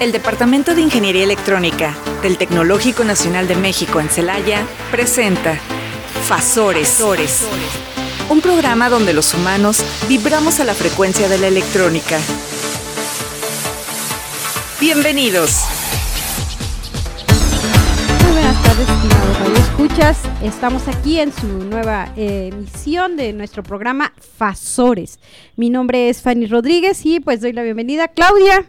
El Departamento de Ingeniería Electrónica del Tecnológico Nacional de México en Celaya presenta Fasores, un programa donde los humanos vibramos a la frecuencia de la electrónica. Bienvenidos. Muy buenas tardes, estimados Radio Escuchas. Estamos aquí en su nueva eh, emisión de nuestro programa Fasores. Mi nombre es Fanny Rodríguez y pues doy la bienvenida a Claudia.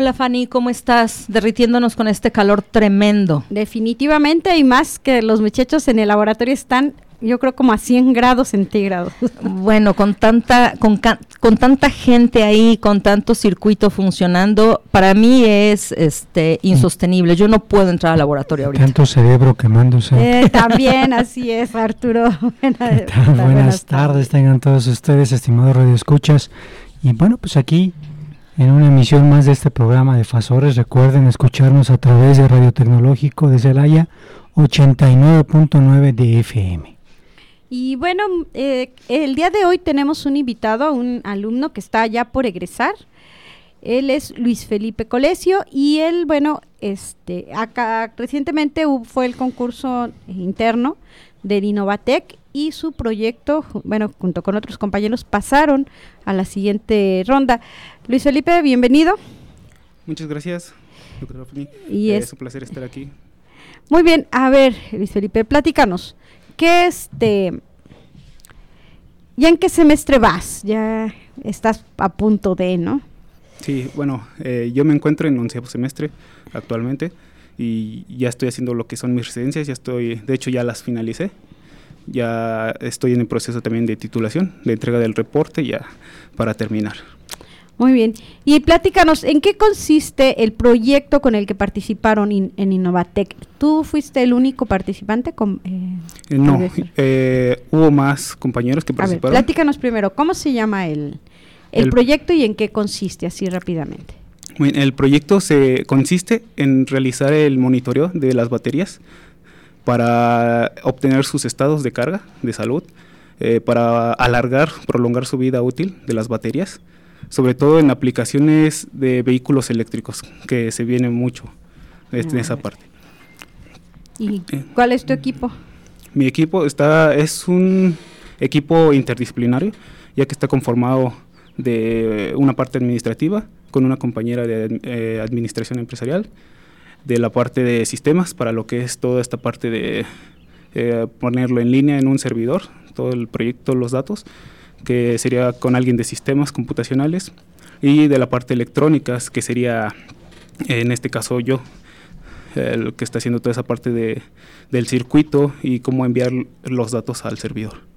Hola Fanny, ¿cómo estás? Derritiéndonos con este calor tremendo. Definitivamente y más que los muchachos en el laboratorio están yo creo como a 100 grados centígrados. Bueno, con tanta con, con, tanta gente ahí, con tanto circuito funcionando, para mí es este insostenible. Yo no puedo entrar al laboratorio ahorita. Tanto cerebro quemándose. Eh, también así es, Arturo. Buenas, buenas, tardes, tengan todos ustedes, estimados radioescuchas. Y bueno, pues aquí en una emisión más de este programa de Fasores. Recuerden escucharnos a través de Radio Tecnológico de Celaya 89.9 de FM. Y bueno, eh, el día de hoy tenemos un invitado, un alumno que está ya por egresar. Él es Luis Felipe Colesio y él, bueno, este, acá recientemente fue el concurso interno del Innovatec y su proyecto, bueno, junto con otros compañeros, pasaron a la siguiente ronda. Luis Felipe, bienvenido. Muchas gracias, Y eh, es, un placer estar aquí. Muy bien, a ver, Luis Felipe, platícanos. ¿Qué este... ¿Ya en qué semestre vas? Ya estás a punto de, ¿no? Sí, bueno, eh, yo me encuentro en onceavo semestre actualmente y ya estoy haciendo lo que son mis residencias, ya estoy, de hecho ya las finalicé ya estoy en el proceso también de titulación, de entrega del reporte ya para terminar. Muy bien. Y platícanos, ¿en qué consiste el proyecto con el que participaron en Innovatec? ¿Tú fuiste el único participante? Con, eh, eh, no, eh, hubo más compañeros que participaron. A ver, platícanos primero, ¿cómo se llama el, el, proyecto y en qué consiste, así rápidamente? el proyecto se consiste en realizar el monitoreo de las baterías para obtener sus estados de carga, de salud, eh, para alargar, prolongar su vida útil de las baterías, sobre todo en aplicaciones de vehículos eléctricos, que se viene mucho en esa parte. ¿Y cuál es tu equipo? Mi equipo está es un equipo interdisciplinario, ya que está conformado de una parte administrativa con una compañera de eh, administración empresarial de la parte de sistemas para lo que es toda esta parte de eh, ponerlo en línea en un servidor, todo el proyecto, los datos, que sería con alguien de sistemas computacionales y de la parte electrónicas, que sería en este caso yo, el que está haciendo toda esa parte de, del circuito y cómo enviar los datos al servidor.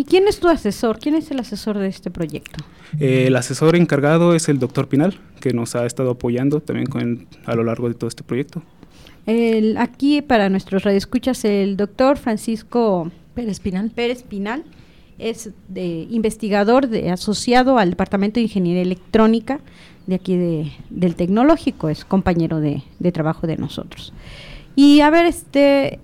¿Y quién es tu asesor? ¿Quién es el asesor de este proyecto? Eh, el asesor encargado es el doctor Pinal, que nos ha estado apoyando también con, a lo largo de todo este proyecto. El, aquí para nuestros radioescuchas, el doctor Francisco Pérez Pinal. Pérez Pinal es de investigador de, asociado al Departamento de Ingeniería Electrónica de aquí de, del Tecnológico, es compañero de, de trabajo de nosotros. Y a ver, este,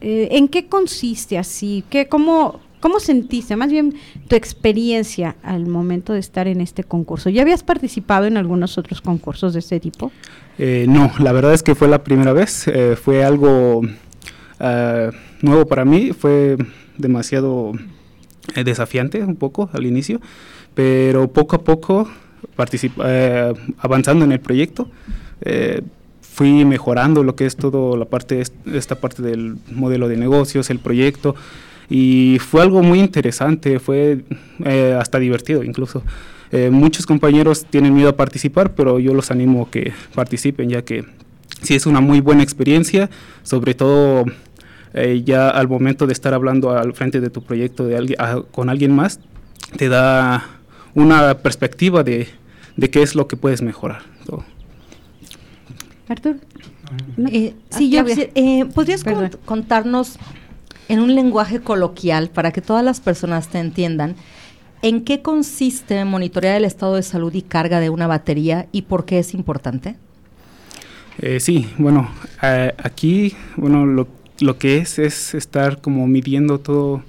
eh, ¿en qué consiste así? ¿Qué, cómo, ¿Cómo sentiste, más bien tu experiencia al momento de estar en este concurso? ¿Ya habías participado en algunos otros concursos de este tipo? Eh, no, la verdad es que fue la primera vez, eh, fue algo uh, nuevo para mí, fue demasiado eh, desafiante un poco al inicio, pero poco a poco avanzando en el proyecto, fui mejorando lo que es todo la parte, esta parte del modelo de negocios, el proyecto, y fue algo muy interesante, fue eh, hasta divertido incluso. Eh, muchos compañeros tienen miedo a participar, pero yo los animo a que participen, ya que sí es una muy buena experiencia, sobre todo eh, ya al momento de estar hablando al frente de tu proyecto de alguien, ah, con alguien más, te da una perspectiva de, de qué es lo que puedes mejorar. Artur. sí, yo, ¿podrías contarnos en un lenguaje coloquial para que todas las personas te entiendan, ¿en qué consiste monitorear el estado de salud y carga de una batería y por qué es importante? Eh, sí, bueno, aquí, bueno, lo, lo, que es es estar como midiendo todo,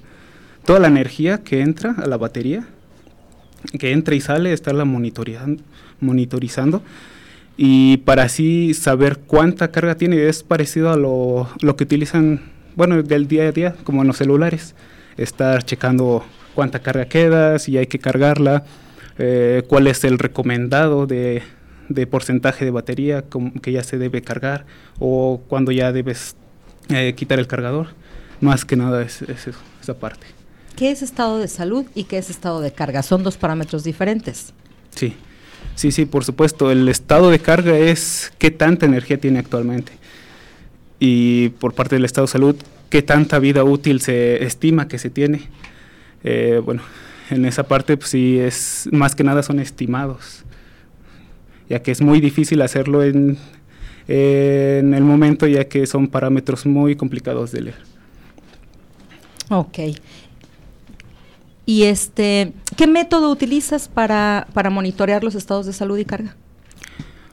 toda la energía que entra a la batería, que entra y sale, estarla monitoreando, monitorizando y para así saber cuánta carga tiene es parecido a lo, lo que utilizan, bueno, del día a día, como en los celulares, estar checando cuánta carga queda, si hay que cargarla, eh, cuál es el recomendado de, de porcentaje de batería que ya se debe cargar o cuando ya debes eh, quitar el cargador. Más que nada es, esa parte. ¿Qué es estado de salud y qué es estado de carga? Son dos parámetros diferentes. Sí, sí, sí, por supuesto. El estado de carga es qué tanta energía tiene actualmente. Y por parte del estado de salud, qué tanta vida útil se estima que se tiene. Eh, bueno, en esa parte pues, sí es más que nada son estimados, ya que es muy difícil hacerlo en, en el momento, ya que son parámetros muy complicados de leer. Ok. Y este, ¿qué método utilizas para, para monitorear los estados de salud y carga?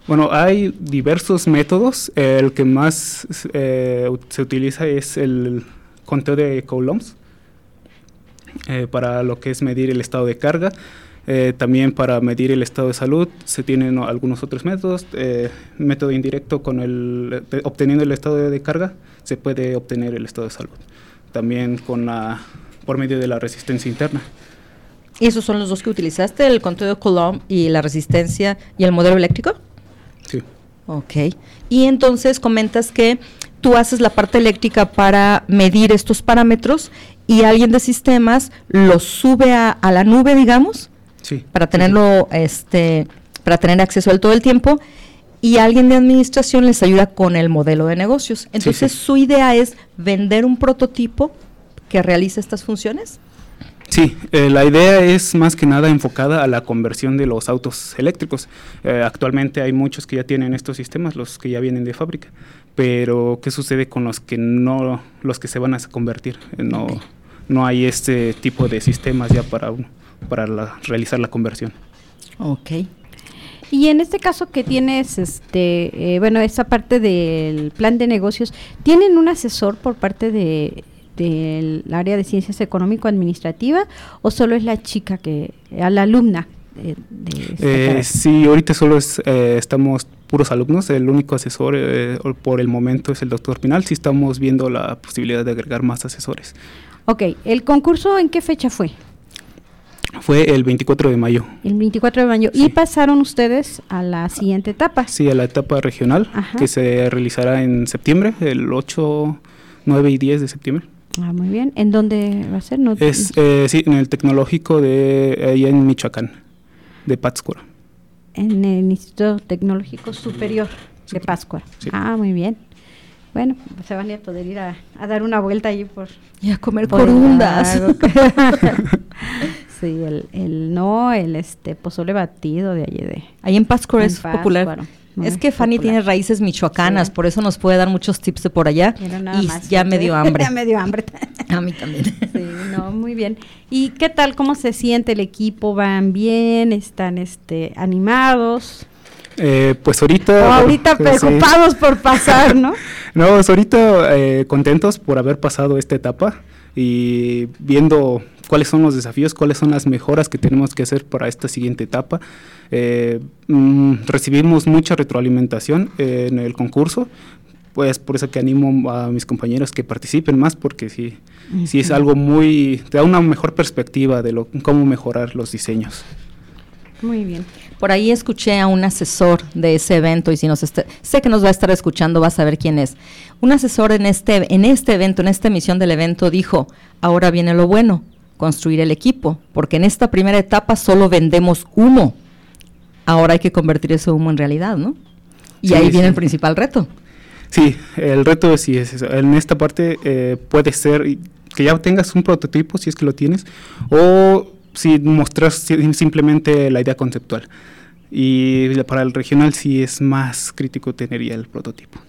Bueno, hay diversos métodos. El que más eh, se utiliza es el conteo de coulombs eh, para lo que es medir el estado de carga. Eh, también para medir el estado de salud se tienen algunos otros métodos. método indirecto con el obteniendo el estado de carga se puede obtener el estado de salud también con la, por medio de la resistencia interna. ¿Y esos son los dos que utilizaste, el conteo de Coulomb y la resistencia y el modelo eléctrico? Sí. Ok. Y entonces comentas que tú haces la parte eléctrica para medir estos parámetros y alguien de sistemas los sube a, la nube, digamos, sí, para tenerlo, este, para tener acceso a él todo el tiempo y alguien de administración les ayuda con el modelo de negocios. Entonces, su idea es vender un prototipo que realice estas funciones. Sí, eh, la idea es más que nada enfocada a la conversión de los autos eléctricos. Eh, actualmente hay muchos que ya tienen estos sistemas, los que ya vienen de fábrica, pero ¿qué sucede con los que no, los que se van a convertir? Eh, no, no hay este tipo de sistemas ya para, para realizar la conversión. Ok. Y en este caso que tienes, este, eh, bueno, esa parte del plan de negocios, ¿tienen un asesor por parte de del área de ciencias económico-administrativa o solo es la chica que, a la alumna? De, eh, sí, ahorita solo es, eh, estamos puros alumnos, el único asesor por el momento es el doctor Pinal, sí estamos viendo la posibilidad de agregar más asesores. Ok, ¿el concurso en qué fecha fue? Fue el 24 de mayo. El 24 de mayo. ¿Y pasaron ustedes a la siguiente etapa? Sí, a la etapa regional, que se realizará en septiembre, el 8, 9 y 10 de septiembre. Ah, muy bien. ¿En dónde va a ser? No, es, eh, sí, en el tecnológico de ahí en Michoacán, de Pátzcuaro. En el Instituto Tecnológico Superior de Pátzcuaro. Ah, muy bien. Bueno, se van a poder ir a, dar una vuelta allí por... Y a comer corundas. Sí, el, el no, el este pozole batido de allí de. Ahí en Pátzcuaro es popular. Es que Fanny tiene raíces michoacanas, por eso nos puede dar muchos tips de por allá. Y ya me dio hambre. ya me dio hambre. A mí también. sí, no, muy bien. ¿Y qué tal? ¿Cómo se siente el equipo? ¿Van bien? ¿Están este animados? Eh, pues ahorita... O ahorita preocupados por pasar, ¿no? no, pues ahorita eh, contentos por haber pasado esta etapa y viendo cuáles son los desafíos, cuáles son las mejoras que tenemos que hacer para esta siguiente etapa. Eh, mm, recibimos mucha retroalimentación en el concurso, pues por eso que animo a mis compañeros que participen más, porque sí, sí es algo muy, te da una mejor perspectiva de lo, cómo mejorar los diseños. Muy bien. Por ahí escuché a un asesor de ese evento y si nos sé que nos va a estar escuchando, va a saber quién es. Un asesor en este en este evento, en esta emisión del evento dijo, "Ahora viene lo bueno construir el equipo, porque en esta primera etapa solo vendemos humo. Ahora hay que convertir ese humo en realidad, ¿no? Y ahí viene el principal reto. Sí, el reto es, sí es eso. En esta parte eh, puede ser que ya tengas un prototipo, si es que lo tienes, o si mostras simplemente la idea conceptual. Y para el regional sí es más crítico tener ya el prototipo.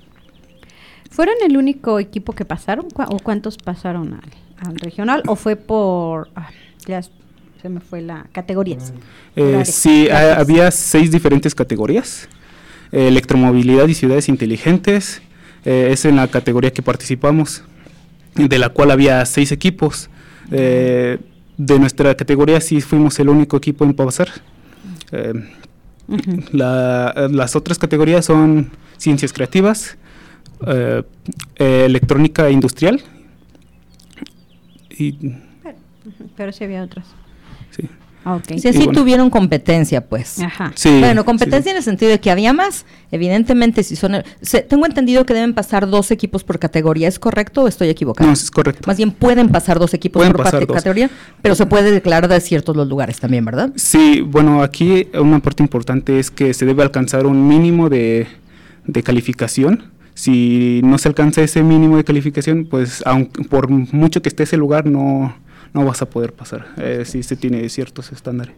¿Fueron el único equipo que pasaron o cuántos pasaron al, al regional o fue por... Ah, ya se me fue la categorías. Eh, sí, había seis diferentes categorías. electromovilidad y ciudades inteligentes eh, es en la categoría que participamos, de la cual había seis equipos. Eh, de nuestra categoría sí fuimos el único equipo en pasar. las otras categorías son ciencias creativas, eh, electrónica industrial. Y, pero, pero sí había otras. Sí. Ah, okay. Si así tuvieron competencia, pues. Ajá. bueno, competencia en el sentido de que había más. Evidentemente, si son. tengo entendido que deben pasar dos equipos por categoría. ¿Es correcto o estoy equivocado? No, es correcto. Más bien pueden pasar dos equipos por categoría, pero se puede declarar de ciertos los lugares también, ¿verdad? Sí, bueno, aquí una parte importante es que se debe alcanzar un mínimo de, de calificación. Si no se alcanza ese mínimo de calificación, pues aunque, por mucho que esté ese lugar, no no vas a poder pasar eh, si se tiene ciertos estándares.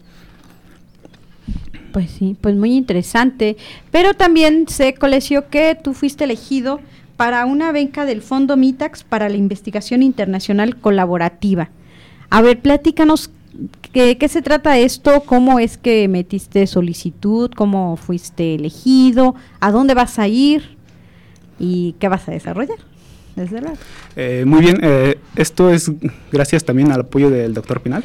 Pues sí, pues muy interesante. Pero también se coleció que tú fuiste elegido para una beca del Fondo MITAX para la investigación internacional colaborativa. A ver, platícanos ¿Qué, ¿Qué, se trata esto? ¿Cómo es que metiste solicitud? ¿Cómo fuiste elegido? ¿A dónde vas a ir? ¿Y qué vas a desarrollar? Eh, muy bien, eh, esto es gracias también al apoyo del doctor Pinal,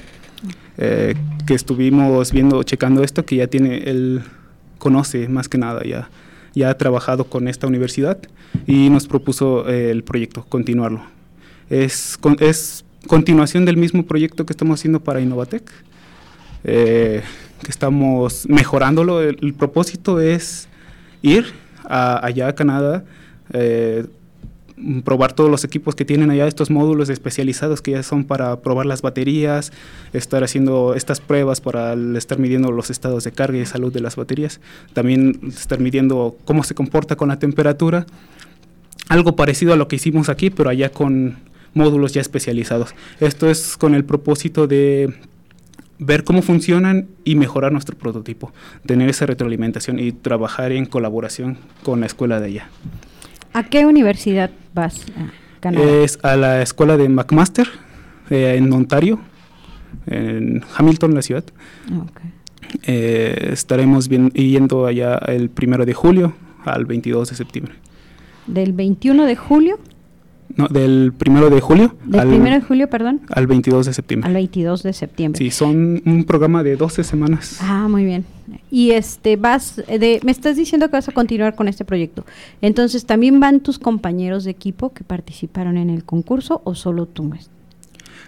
eh, que estuvimos viendo, checando esto, que ya tiene, él conoce más que nada, ya, ya ha trabajado con esta universidad y nos propuso el proyecto, continuarlo. Es, es continuación del mismo proyecto que estamos haciendo para Innovatec, que estamos mejorándolo. El, propósito es ir allá a Canadá, probar todos los equipos que tienen allá, estos módulos especializados que ya son para probar las baterías, estar haciendo estas pruebas para estar midiendo los estados de carga y salud de las baterías, también estar midiendo cómo se comporta con la temperatura, algo parecido a lo que hicimos aquí, pero allá con módulos ya especializados. Esto es con el propósito de ver cómo funcionan y mejorar nuestro prototipo, tener esa retroalimentación y trabajar en colaboración con la escuela de allá. ¿A qué universidad vas a Es a la escuela de McMaster eh, en Ontario, en Hamilton, la ciudad. Eh, estaremos yendo allá el primero de julio al 22 de septiembre. ¿Del 21 de julio? No, del primero de julio. Del al, primero de julio, perdón. Al 22 de septiembre. Al 22 de septiembre. Sí, son un programa de 12 semanas. Ah, muy bien. Y este, vas, de, me estás diciendo que vas a continuar con este proyecto. Entonces, ¿también van tus compañeros de equipo que participaron en el concurso o solo tú?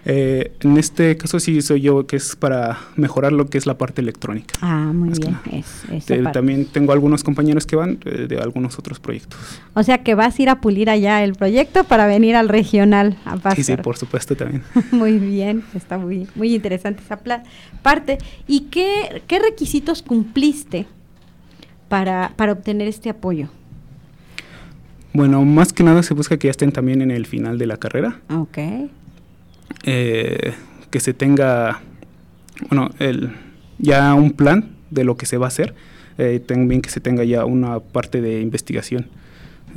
Eh, en este caso sí soy yo, que es para mejorar lo que es la parte electrónica. Ah, muy bien. también tengo algunos compañeros que van eh, de, algunos otros proyectos. O sea que vas a ir a pulir allá el proyecto para venir al regional a pasar. Sí, sí, por supuesto también. muy bien, está muy, muy interesante esa parte. ¿Y qué, qué requisitos cumpliste para, para obtener este apoyo? Bueno, más que nada se busca que ya estén también en el final de la carrera. Ok eh, que se tenga, bueno, el, ya un plan de lo que se va a hacer, eh, también que se tenga ya una parte de investigación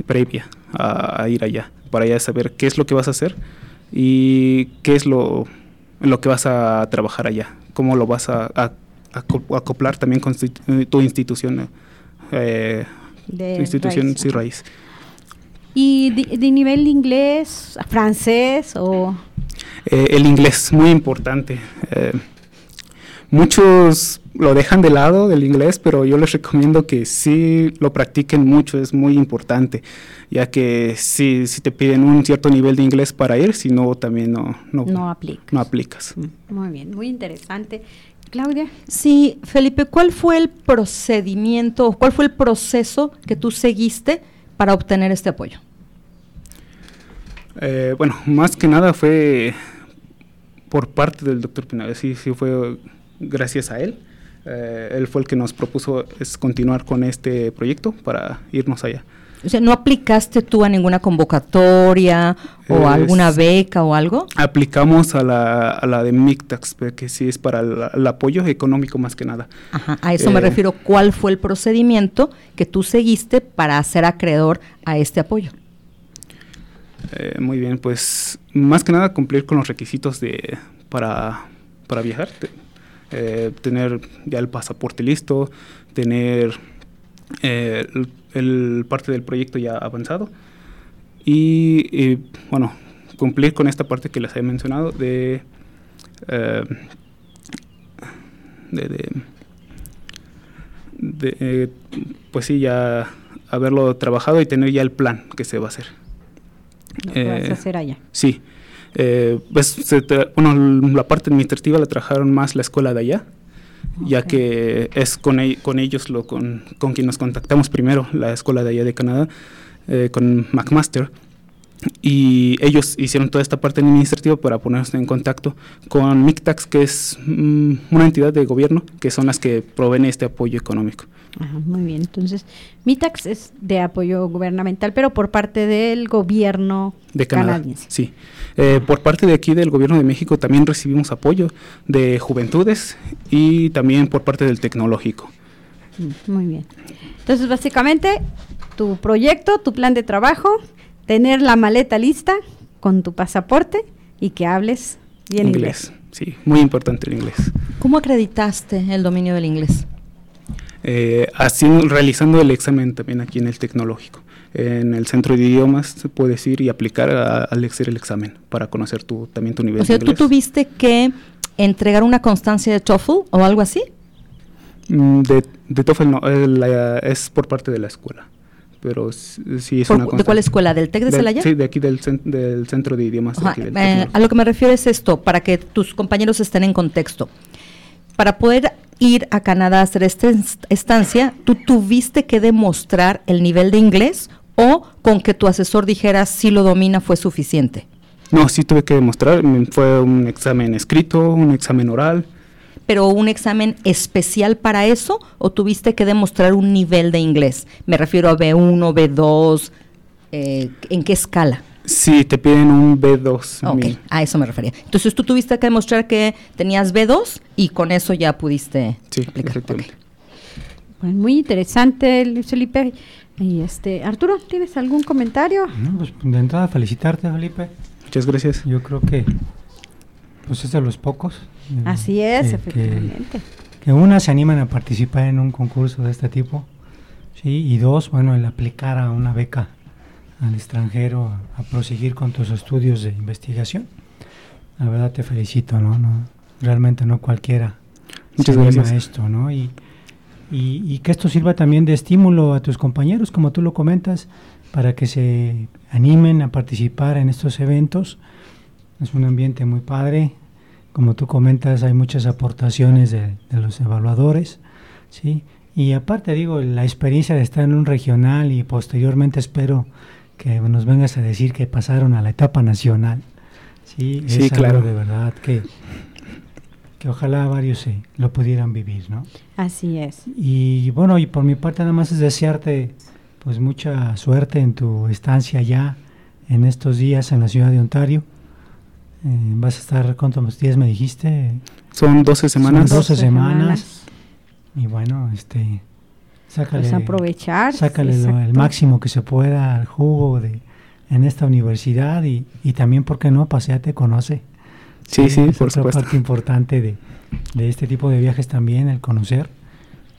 previa a, ir allá, para ya saber qué es lo que vas a hacer y qué es lo, lo que vas a trabajar allá, cómo lo vas a, acoplar también con tu institución, eh, tu institución sí, raíz. ¿Y de, nivel inglés, francés o...? Eh, el inglés, muy importante. Eh, muchos lo dejan de lado del inglés, pero yo les recomiendo que sí lo practiquen mucho, es muy importante, ya que si, si te piden un cierto nivel de inglés para ir, si no, también no, no, no, aplicas. no aplicas. Mm, muy bien, muy interesante. Claudia. Sí, Felipe, ¿cuál fue el procedimiento, cuál fue el proceso que tú seguiste para obtener este apoyo? Eh, bueno, más que nada fue por parte del doctor Pinal, sí, sí fue gracias a él. Eh, él fue el que nos propuso es continuar con este proyecto para irnos allá. O sea, ¿no aplicaste tú a ninguna convocatoria o alguna beca o algo? Aplicamos a la, a la de MICTAX, que sí es para el, apoyo económico más que nada. Ajá, a eso me eh, refiero. ¿Cuál fue el procedimiento que tú seguiste para ser acreedor a este apoyo? Eh, muy bien, pues más que nada cumplir con los requisitos de para, para viajar, eh, tener ya el pasaporte listo, tener eh, el, parte del proyecto ya avanzado y, bueno, cumplir con esta parte que les he mencionado de, de, de, pues sí, ya haberlo trabajado y tener ya el plan que se va a hacer. Lo que vas a hacer allá. Sí. pues bueno, la parte administrativa la trabajaron más la escuela de allá, ya que es con, e, con ellos lo, con, con quien nos contactamos primero, la escuela de allá de Canadá, con McMaster y ellos hicieron toda esta parte administrativa para ponerse en contacto con MICTAX, que es mm, una entidad de gobierno, que son las que proveen este apoyo económico. muy bien, entonces MICTAX es de apoyo gubernamental, pero por parte del gobierno de Canadá, canadiense. Sí, eh, por parte de aquí del gobierno de México también recibimos apoyo de juventudes y también por parte del tecnológico. Mm, muy bien. Entonces, básicamente, tu proyecto, tu plan de trabajo, tener la maleta lista con tu pasaporte y que hables bien inglés. Sí, muy importante el inglés. ¿Cómo acreditaste el dominio del inglés? Eh, así, realizando el examen también aquí en el tecnológico. En el centro de idiomas se puede ir y aplicar al hacer el examen para conocer tu, también tu nivel o sea, ¿tú tuviste que entregar una constancia de TOEFL o algo así? Mm, de, de TOEFL no, eh, es por parte de la escuela pero sí es una ¿De cuál escuela? ¿Del TEC de Celaya? Sí, de aquí del, del Centro de Idiomas. Eh, a lo que me refiero es esto, para que tus compañeros estén en contexto. Para poder ir a Canadá a hacer esta estancia, ¿tú tuviste que demostrar el nivel de inglés o con que tu asesor dijera si lo domina fue suficiente? No, sí tuve que demostrar, fue un examen escrito, un examen oral, pero un examen especial para eso o tuviste que demostrar un nivel de inglés? Me refiero a B1, B2, eh, ¿en qué escala? Sí, te piden un B2. Ok, a eso me refería. Entonces tú tuviste que demostrar que tenías B2 y con eso ya pudiste sí, aplicar. Pues muy interesante, Luis Felipe. Y este, Arturo, ¿tienes algún comentario? No, pues de entrada felicitarte, Felipe. Muchas gracias. Yo creo que pues es de los pocos. Así es, efectivamente. Que, una se animan a participar en un concurso de este tipo, sí, y dos, bueno, el aplicar a una beca al extranjero a, proseguir con tus estudios de investigación. La verdad te felicito, ¿no? no realmente no cualquiera Muchas se gracias. a esto, ¿no? Y, y, y que esto sirva también de estímulo a tus compañeros, como tú lo comentas, para que se animen a participar en estos eventos es un ambiente muy padre. Como tú comentas, hay muchas aportaciones de, los evaluadores, ¿sí? Y aparte, digo, la experiencia de estar en un regional y posteriormente espero que nos vengas a decir que pasaron a la etapa nacional. Sí, sí claro. de verdad que, que ojalá varios lo pudieran vivir, ¿no? Así es. Y bueno, y por mi parte nada más es desearte pues mucha suerte en tu estancia ya en estos días en la ciudad de Ontario ¿Vas a estar cuántos días me dijiste? Son 12 semanas. Son 12 semanas. Y bueno, este sácale pues aprovechar. Sácale el máximo que se pueda al jugo de en esta universidad y, y también, ¿por qué no? Paseate, conoce. Sí, sí, por otra parte importante de, de, este tipo de viajes también, el conocer,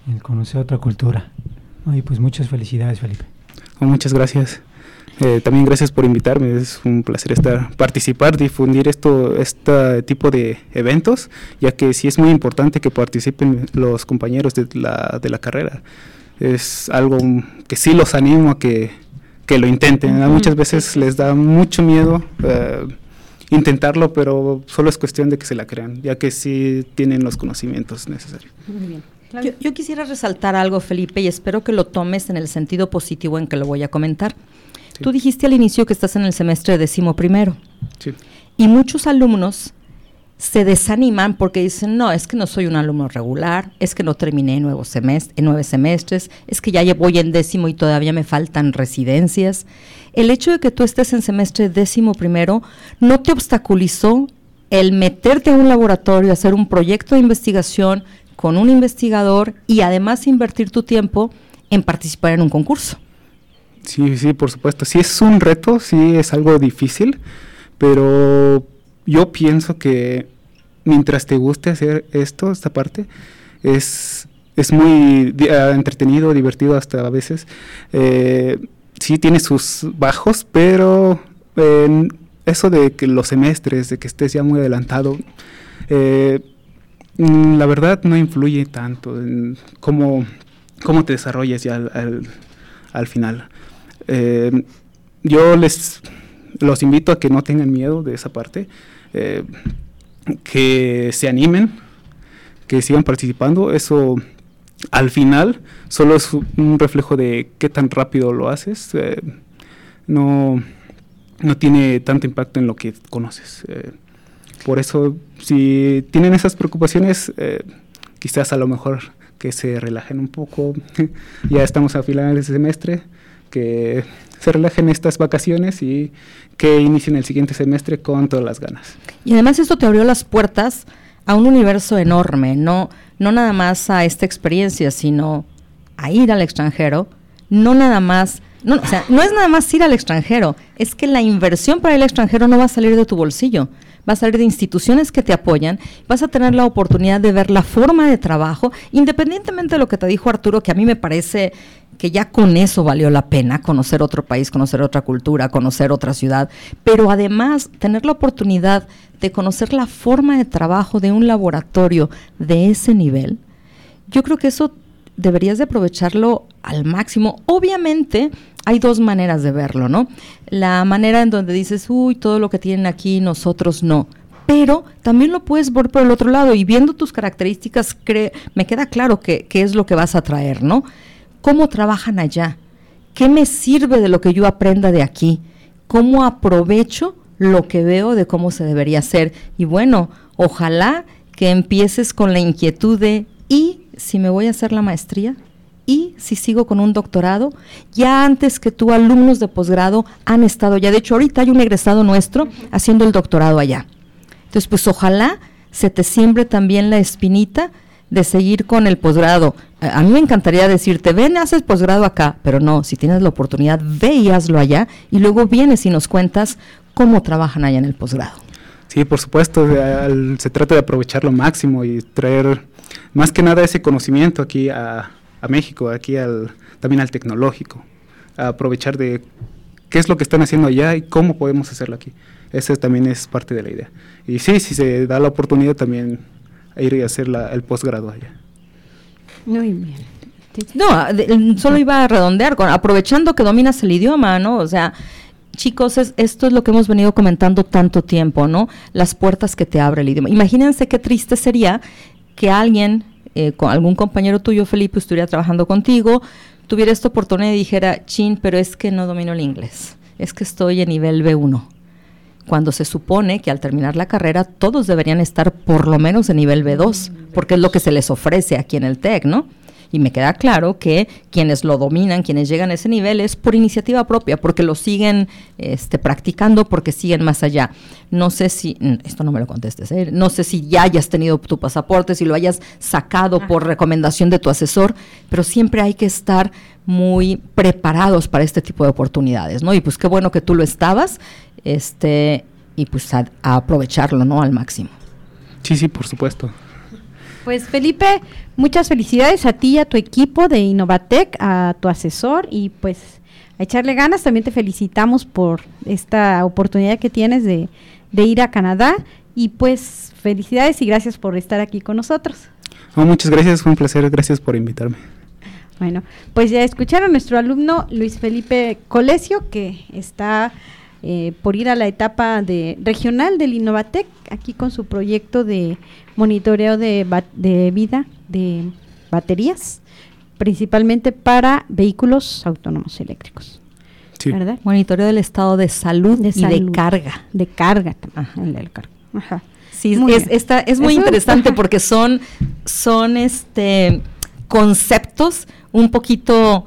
el conocer otra cultura. Y pues muchas felicidades, Felipe. Oh, muchas gracias. Eh, también gracias por invitarme, es un placer estar, participar, difundir esto, este tipo de eventos, ya que sí es muy importante que participen los compañeros de la, de la carrera. Es algo que sí los animo a que, que lo intenten. Muchas veces les da mucho miedo eh, intentarlo, pero solo es cuestión de que se la crean, ya que sí tienen los conocimientos necesarios. Muy bien. Yo, yo, quisiera resaltar algo, Felipe, y espero que lo tomes en el sentido positivo en que lo voy a comentar. Tú dijiste al inicio que estás en el semestre décimo primero. Sí. Y muchos alumnos se desaniman porque dicen, no, es que no soy un alumno regular, es que no terminé nuevo semestre, en nueve semestres, es que ya voy en décimo y todavía me faltan residencias. El hecho de que tú estés en semestre décimo primero no te obstaculizó el meterte a un laboratorio, hacer un proyecto de investigación con un investigador y además invertir tu tiempo en participar en un concurso. Sí, sí, por supuesto. Sí es un reto, sí es algo difícil, pero yo pienso que mientras te guste hacer esto, esta parte, es, es muy ah, entretenido, divertido hasta a veces. Eh, sí tiene sus bajos, pero eso de que los semestres, de que estés ya muy adelantado, eh, mm, la verdad no influye tanto en cómo cómo te desarrollas ya al, final. Eh, yo les los invito a que no tengan miedo de esa parte, eh, que se animen, que sigan participando. Eso al final solo es un reflejo de qué tan rápido lo haces. Eh, no, no tiene tanto impacto en lo que conoces. Por eso, si tienen esas preocupaciones, quizás a lo mejor que se relajen un poco. ya estamos a finales de semestre, que se relajen estas vacaciones y que inicien el siguiente semestre con todas las ganas. Y además esto te abrió las puertas a un universo enorme, no, no nada más a esta experiencia, sino a ir al extranjero, no nada más, no, no es nada más ir al extranjero, es que la inversión para al extranjero no va a salir de tu bolsillo, va a salir de instituciones que te apoyan, vas a tener la oportunidad de ver la forma de trabajo, independientemente de lo que te dijo Arturo, que a mí me parece que ya con eso valió la pena conocer otro país, conocer otra cultura, conocer otra ciudad, pero además tener la oportunidad de conocer la forma de trabajo de un laboratorio de ese nivel, yo creo que eso deberías de aprovecharlo al máximo. Obviamente hay dos maneras de verlo, ¿no? La manera en donde dices, uy, todo lo que tienen aquí nosotros no. Pero también lo puedes ver por el otro lado y viendo tus características, me queda claro qué es lo que vas a traer, ¿no? ¿Cómo trabajan allá? ¿Qué me sirve de lo que yo aprenda de aquí? ¿Cómo aprovecho lo que veo de cómo se debería hacer? Y bueno, ojalá que empieces con la inquietud de, ¿y si me voy a hacer la maestría? y si sigo con un doctorado, ya antes que tú alumnos de posgrado han estado ya, de hecho ahorita hay un egresado nuestro haciendo el doctorado allá. Entonces, pues ojalá se te siembre también la espinita de seguir con el posgrado. A mí me encantaría decirte, ven, haces posgrado acá, pero no, si tienes la oportunidad, ve y hazlo allá y luego vienes y nos cuentas cómo trabajan allá en el posgrado. Sí, por supuesto, se trata de aprovechar lo máximo y traer más que nada ese conocimiento aquí a, México, aquí al, también al tecnológico, aprovechar de qué es lo que están haciendo allá y cómo podemos hacerlo aquí. Eso también es parte de la idea. Y sí, si se da la oportunidad también ir a hacer el posgrado allá. Muy bien. No, solo iba a redondear, con, aprovechando que dominas el idioma, ¿no? O sea, chicos, esto es lo que hemos venido comentando tanto tiempo, ¿no? Las puertas que te abre el idioma. Imagínense qué triste sería que alguien, eh, con algún compañero tuyo, Felipe, estuviera trabajando contigo, tuviera esta oportunidad y dijera, chin, pero es que no domino el inglés, es que estoy en nivel B1 cuando se supone que al terminar la carrera todos deberían estar por lo menos en nivel B2, porque es lo que se les ofrece aquí en el TEC, ¿no? Y me queda claro que quienes lo dominan, quienes llegan a ese nivel, es por iniciativa propia, porque lo siguen este, practicando, porque siguen más allá. No sé si, mm, esto no me lo contestes, ¿eh? no sé si ya hayas tenido tu pasaporte, si lo hayas sacado por recomendación de tu asesor, pero siempre hay que estar muy preparados para este tipo de oportunidades, ¿no? Y pues qué bueno que tú lo estabas este, y pues a, aprovecharlo, ¿no? Al máximo. Sí, sí, por supuesto. Pues Felipe, muchas felicidades a ti y a tu equipo de Innovatec, a tu asesor y pues a echarle ganas. También te felicitamos por esta oportunidad que tienes de, de ir a Canadá y pues felicidades y gracias por estar aquí con nosotros. muchas gracias, fue un placer, gracias por invitarme. Bueno, pues ya escucharon a nuestro alumno Luis Felipe Colesio que está eh, por ir a la etapa de regional del Innovatec, aquí con su proyecto de monitoreo de, de vida de baterías, principalmente para vehículos autónomos eléctricos. Sí. ¿verdad? Monitoreo del estado de salud, y de carga. De carga, Ajá. Sí, es, es muy interesante porque son, son este conceptos un poquito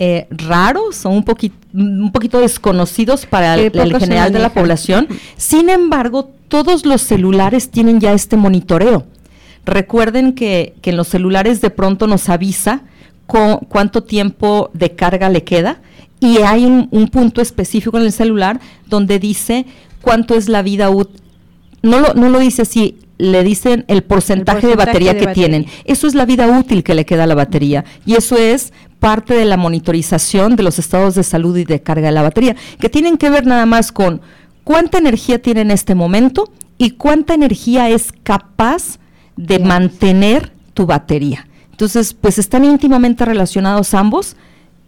eh, raros o un, poquito un poquito desconocidos para el, general de la población. Sin embargo, todos los celulares tienen ya este monitoreo. Recuerden que, en los celulares de pronto nos avisa cuánto tiempo de carga le queda y hay un, punto específico en el celular donde dice cuánto es la vida útil. No lo, no lo dice así, le dicen el porcentaje, de batería que tienen. Eso es la vida útil que le queda a la batería. Y eso es parte de la monitorización de los estados de salud y de carga de la batería, que tienen que ver nada más con cuánta energía tiene en este momento y cuánta energía es capaz de mantener tu batería. Entonces, pues están íntimamente relacionados ambos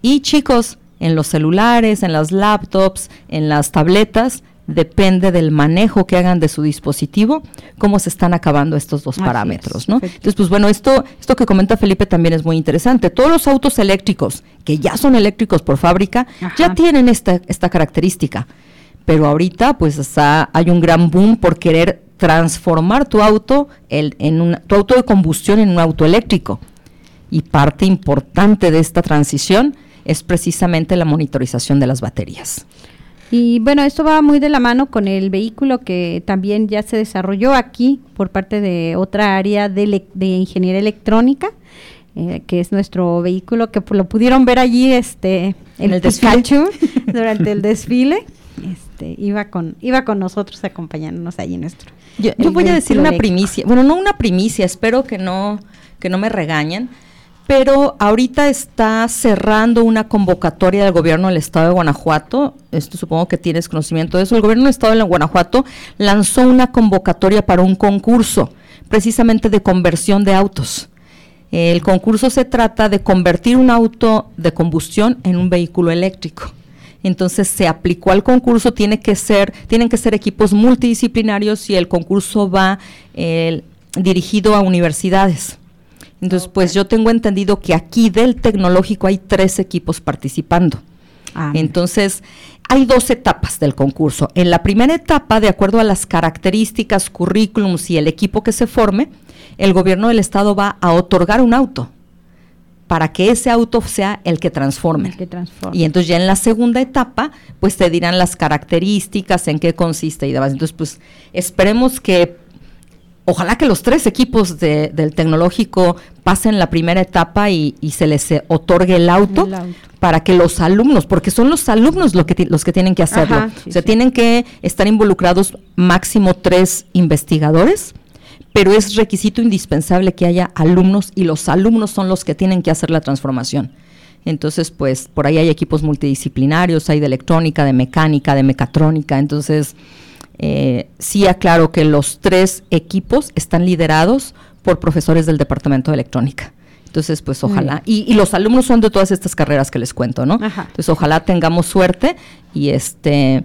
y chicos, en los celulares, en las laptops, en las tabletas, depende del manejo que hagan de su dispositivo, cómo se están acabando estos dos parámetros, ¿no? Entonces, pues bueno, esto, esto que comenta Felipe también es muy interesante. Todos los autos eléctricos, que ya son eléctricos por fábrica, ya tienen esta, esta característica. Pero ahorita, pues hay un gran boom por querer transformar tu auto en un, tu auto de combustión en un auto eléctrico. Y parte importante de esta transición es precisamente la monitorización de las baterías. Y bueno, esto va muy de la mano con el vehículo que también ya se desarrolló aquí por parte de otra área de, ingeniería electrónica, eh, que es nuestro vehículo que lo pudieron ver allí este en el Pikachu durante el desfile. Este, iba con iba con nosotros acompañándonos allí nuestro. Yo, voy a decir una primicia, bueno, no una primicia, espero que no que no me regañen pero ahorita está cerrando una convocatoria del gobierno del estado de Guanajuato, esto supongo que tienes conocimiento de eso, el gobierno del estado de Guanajuato lanzó una convocatoria para un concurso precisamente de conversión de autos. El concurso se trata de convertir un auto de combustión en un vehículo eléctrico. Entonces se aplicó al concurso, tiene que ser, tienen que ser equipos multidisciplinarios y el concurso va eh, dirigido a universidades. Entonces, pues yo tengo entendido que aquí del tecnológico hay tres equipos participando. Ah, Entonces, hay dos etapas del concurso. En la primera etapa, de acuerdo a las características, currículums y el equipo que se forme, el gobierno del estado va a otorgar un auto para que ese auto sea el que transforme. El que transforme. Y entonces ya en la segunda etapa, pues te dirán las características, en qué consiste y demás. Entonces, pues esperemos que ojalá que los tres equipos del tecnológico pasen la primera etapa y, se les eh, otorgue el auto, para que los alumnos, porque son los alumnos los que, los que tienen que hacerlo, o sea, tienen que estar involucrados máximo tres investigadores, pero es requisito indispensable que haya alumnos y los alumnos son los que tienen que hacer la transformación. Entonces, pues por ahí hay equipos multidisciplinarios, hay de electrónica, de mecánica, de mecatrónica, entonces eh, sí aclaro que los tres equipos están liderados por profesores del Departamento de Electrónica. Entonces, pues ojalá. Y, los alumnos son de todas estas carreras que les cuento, ¿no? Entonces, ojalá tengamos suerte y este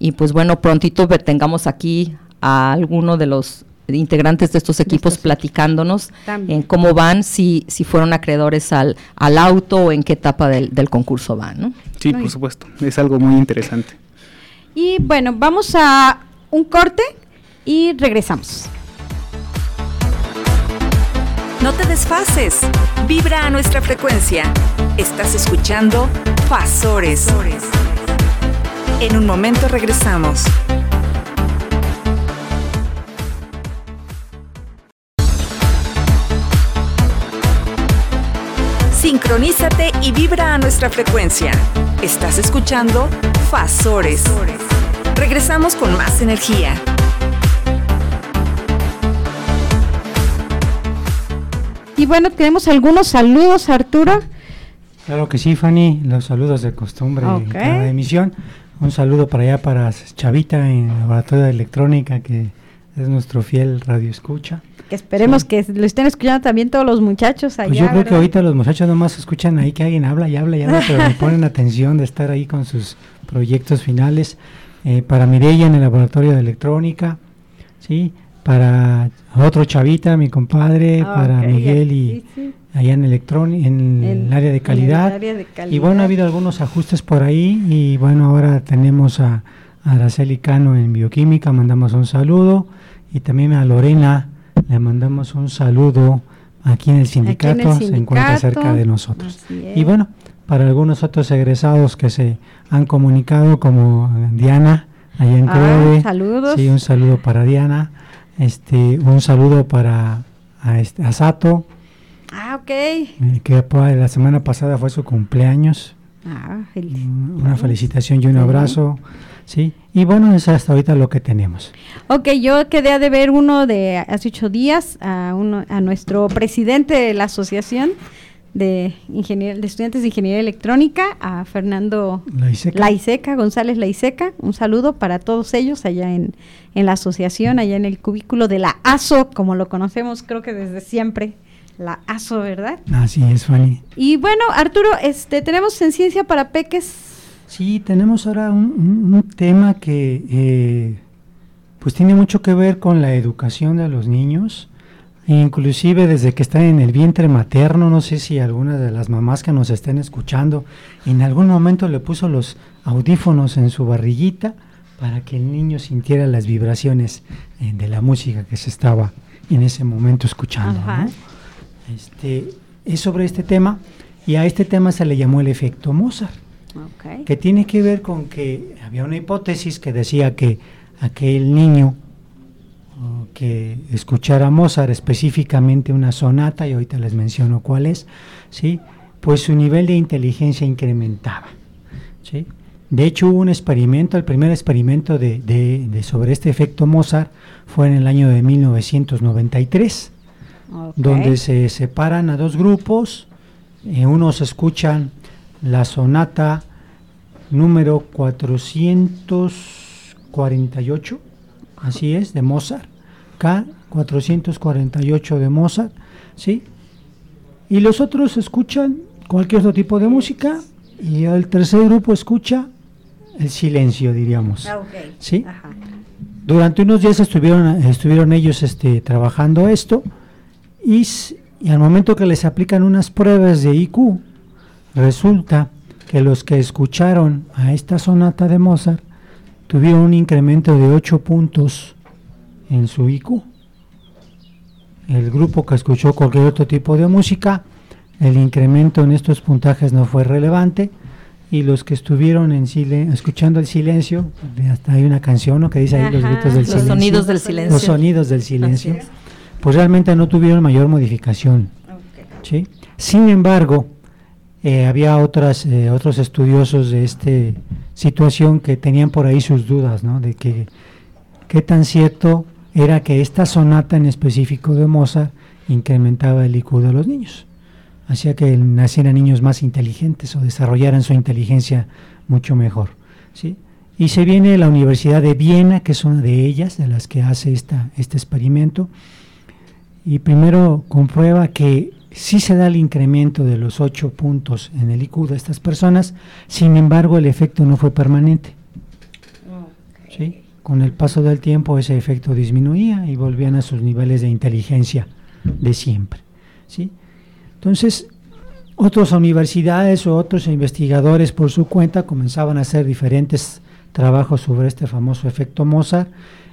y pues bueno, prontito tengamos aquí a alguno de los integrantes de estos equipos platicándonos en cómo van, si, si fueron acreedores al, al auto o en qué etapa del, del concurso van, ¿no? Sí, por supuesto, es algo muy interesante. Y bueno, vamos a un corte y regresamos. No te desfases, vibra a nuestra frecuencia. Estás escuchando Fasores. En un momento regresamos. Sincronízate y vibra a nuestra frecuencia. Estás escuchando Fasores. Regresamos con más energía. Y bueno, tenemos algunos saludos, Arturo. Claro que sí, Fanny, los saludos de costumbre en cada emisión. Un saludo para allá para Chavita en el laboratorio de electrónica, que es nuestro fiel radio escucha. Que esperemos que lo estén escuchando también todos los muchachos pues allá. yo creo que ahorita los muchachos nomás escuchan ahí que alguien habla y habla y habla, pero me ponen atención de estar ahí con sus proyectos finales. Eh, para Mireya en el laboratorio de electrónica, ¿sí? para otro chavita, mi compadre, ah, para Miguel y allá en, en, el, área de calidad. Y bueno, ha habido algunos ajustes por ahí y bueno, ahora tenemos a, Araceli Cano en bioquímica, mandamos un saludo y también a Lorena le mandamos un saludo aquí en el sindicato, se encuentra cerca de nosotros. Y bueno, para algunos otros egresados que se han comunicado, como Diana, allá en ah, Saludos. Sí, un saludo para Diana. Este, un saludo para a, este, Sato. Ah, ok. Eh, que la semana pasada fue su cumpleaños. Ah, Una felicitación y un abrazo. Sí, y bueno, es hasta ahorita lo que tenemos. Ok, yo quedé de ver uno de hace ocho días a, uno, a nuestro presidente de la asociación, de, de estudiantes de ingeniería electrónica, a Fernando Laiseca. González Laiseca. Un saludo para todos ellos allá en, en, la asociación, allá en el cubículo de la ASO, como lo conocemos creo que desde siempre, la ASO, ¿verdad? Así es, Fanny. Y bueno, Arturo, este, tenemos en Ciencia para Peques. Sí, tenemos ahora un, tema que eh, pues tiene mucho que ver con la educación de los niños, inclusive desde que están en el vientre materno, no sé si alguna de las mamás que nos estén escuchando en algún momento le puso los audífonos en su barriguita para que el niño sintiera las vibraciones eh, de la música que se estaba en ese momento escuchando. Este, es sobre este tema y a este tema se le llamó el efecto Mozart, que tiene que ver con que había una hipótesis que decía que aquel niño que escuchara Mozart, específicamente una sonata, y ahorita les menciono cuál es, ¿sí? pues su nivel de inteligencia incrementaba. ¿sí? De hecho, hubo un experimento, el primer experimento de, sobre este efecto Mozart fue en el año de 1993, donde se separan a dos grupos, eh, unos escuchan la sonata número 448, así es, de Mozart, K 448 de Mozart, ¿sí? Y los otros escuchan cualquier otro tipo de música y el tercer grupo escucha el silencio, diríamos. Ah, ¿Sí? Durante unos días estuvieron, estuvieron ellos este, trabajando esto y, y, al momento que les aplican unas pruebas de IQ, resulta que los que escucharon a esta sonata de Mozart tuvieron un incremento de 8 puntos en su IQ. El grupo que escuchó cualquier otro tipo de música, el incremento en estos puntajes no fue relevante y los que estuvieron en escuchando el silencio, hasta hay una canción que dice ahí los gritos del silencio. Los sonidos del silencio. Los sonidos del silencio. Pues realmente no tuvieron mayor modificación. ¿sí? Sin embargo, eh, había otras, eh, otros estudiosos de esta situación que tenían por ahí sus dudas, ¿no? De que qué tan cierto era que esta sonata en específico de Mozart incrementaba el IQ de los niños hacía que nacieran niños más inteligentes o desarrollaran su inteligencia mucho mejor. ¿sí? Y se viene la Universidad de Viena, que es una de ellas, de las que hace esta, este experimento, y primero comprueba que sí se da el incremento de los ocho puntos en el IQ de estas personas, sin embargo el efecto no fue permanente. ¿sí? Con el paso del tiempo ese efecto disminuía y volvían a sus niveles de inteligencia de siempre. ¿sí? Entonces, otras universidades o otros investigadores por su cuenta comenzaban a hacer diferentes trabajos sobre este famoso efecto Mozart.